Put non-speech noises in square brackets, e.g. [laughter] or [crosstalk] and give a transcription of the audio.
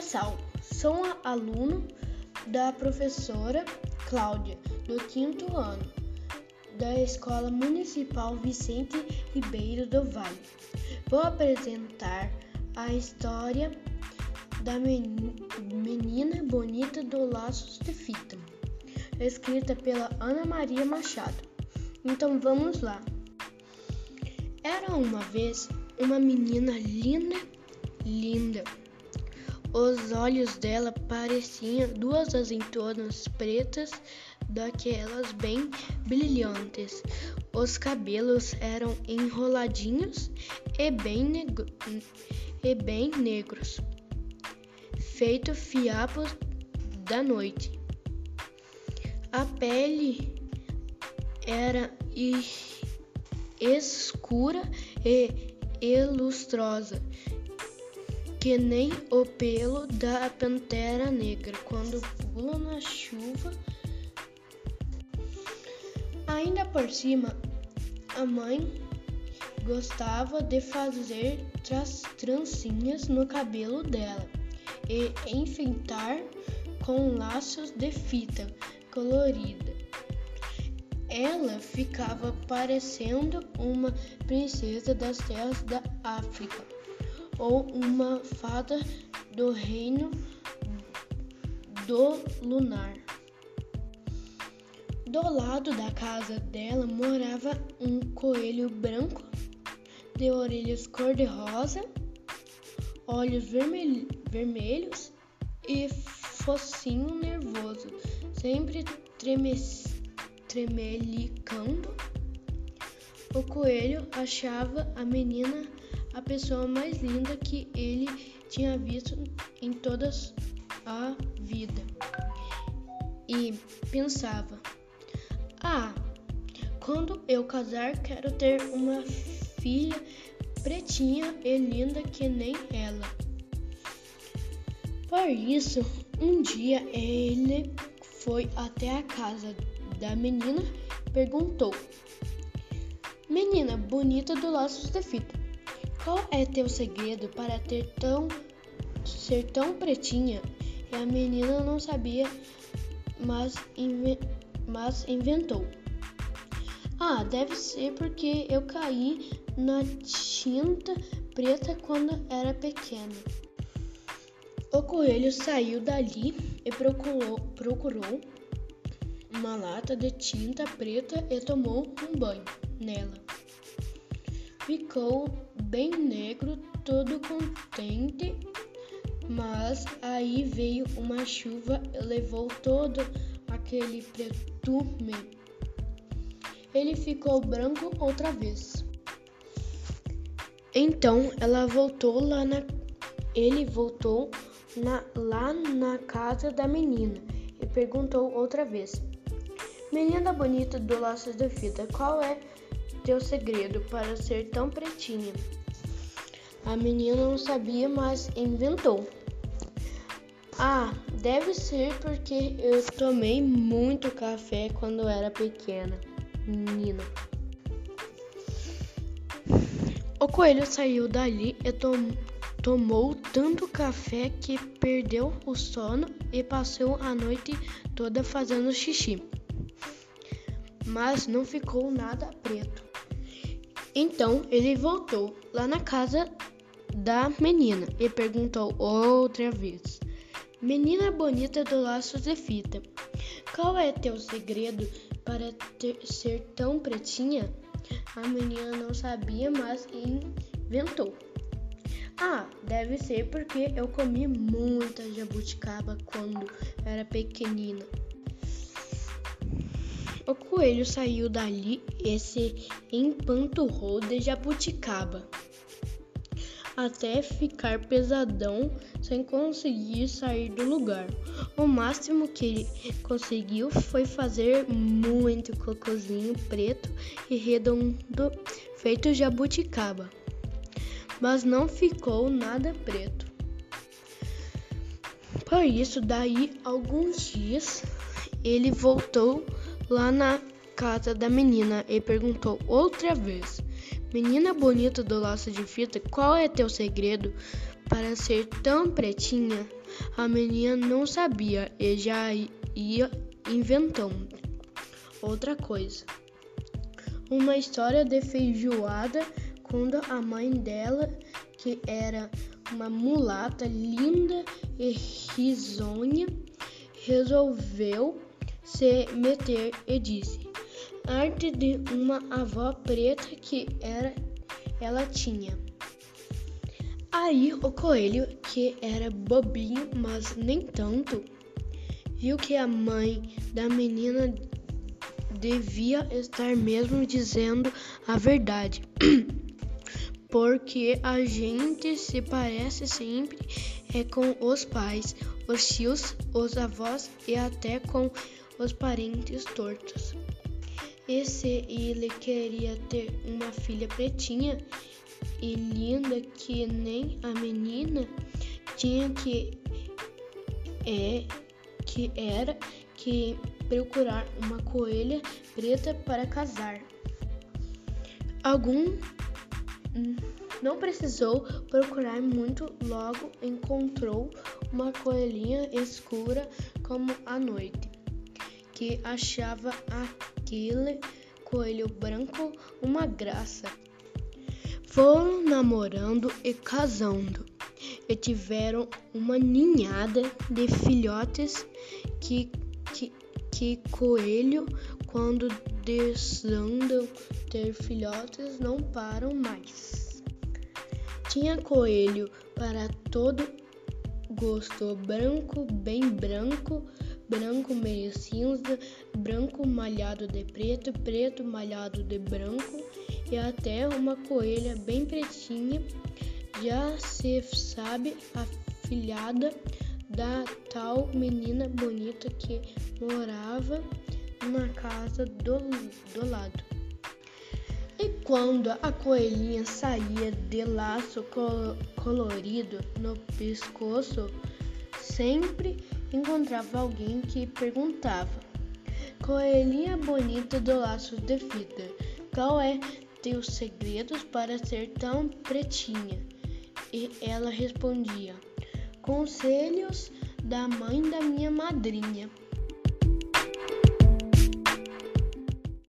Sal, sou aluno da professora Cláudia, do quinto ano, da Escola Municipal Vicente Ribeiro do Vale. Vou apresentar a história da menina bonita do Laços de Fita, escrita pela Ana Maria Machado. Então vamos lá. Era uma vez uma menina linda, linda os olhos dela pareciam duas azeitonas pretas, daquelas bem brilhantes. Os cabelos eram enroladinhos e bem, e bem negros, feito fiapos da noite. A pele era escura e lustrosa que nem o pelo da pantera negra quando pula na chuva. Ainda por cima, a mãe gostava de fazer trancinhas no cabelo dela e enfeitar com laços de fita colorida. Ela ficava parecendo uma princesa das terras da África ou uma fada do reino do lunar. Do lado da casa dela morava um coelho branco, de orelhas cor-de-rosa, olhos vermelh vermelhos e focinho nervoso, sempre tremelicando. O coelho achava a menina a pessoa mais linda que ele tinha visto em toda a vida. E pensava: Ah, quando eu casar, quero ter uma filha pretinha e linda que nem ela. Por isso, um dia ele foi até a casa da menina perguntou: Menina bonita do laços de fita, qual é teu segredo para ter tão ser tão pretinha? E a menina não sabia, mas, inve mas inventou. Ah, deve ser porque eu caí na tinta preta quando era pequena. O coelho saiu dali e procurou, procurou uma lata de tinta preta e tomou um banho nela. Ficou bem negro, todo contente, mas aí veio uma chuva e levou todo aquele pretume. Ele ficou branco outra vez. Então ela voltou lá na ele voltou na, lá na casa da menina e perguntou outra vez: Menina bonita do laço de fita, qual é teu segredo para ser tão pretinha? A menina não sabia, mas inventou. Ah, deve ser porque eu tomei muito café quando era pequena, menina. O coelho saiu dali e tom tomou tanto café que perdeu o sono e passou a noite toda fazendo xixi. Mas não ficou nada preto. Então ele voltou lá na casa da menina e perguntou outra vez: Menina bonita do laço de fita, qual é teu segredo para ter, ser tão pretinha? A menina não sabia, mas inventou. Ah, deve ser porque eu comi muita jabuticaba quando era pequenina. O coelho saiu dali e se empanturrou de jabuticaba até ficar pesadão sem conseguir sair do lugar. O máximo que ele conseguiu foi fazer muito cocôzinho preto e redondo feito jabuticaba, mas não ficou nada preto. Por isso, daí alguns dias, ele voltou lá na casa da menina e perguntou outra vez: Menina bonita do laço de fita, qual é teu segredo para ser tão pretinha? a menina não sabia e já ia inventando outra coisa. Uma história de feijoada quando a mãe dela, que era uma mulata linda e risonha, resolveu se meter e disse: Arte de uma avó preta que era ela tinha. Aí o coelho, que era bobinho, mas nem tanto, viu que a mãe da menina devia estar mesmo dizendo a verdade. [clears throat] Porque a gente se parece sempre é com os pais, os tios, os avós e até com os parentes tortos. E se ele queria ter uma filha pretinha e linda que nem a menina, tinha que é que era que procurar uma coelha preta para casar. Algum não precisou procurar muito, logo encontrou uma coelhinha escura como a noite, que achava aquele coelho branco uma graça. Foram namorando e casando e tiveram uma ninhada de filhotes que, que, que coelho, quando desandam ter filhotes, não param mais. Tinha coelho para todo gosto, branco, bem branco, branco meio cinza, branco malhado de preto, preto malhado de branco e até uma coelha bem pretinha, já se sabe, a filhada da tal menina bonita que morava na casa do, do lado. E quando a coelhinha saía de laço colorido no pescoço, sempre encontrava alguém que perguntava: Coelhinha bonita do laço de fita, qual é teus segredos para ser tão pretinha? E ela respondia: Conselhos da mãe da minha madrinha.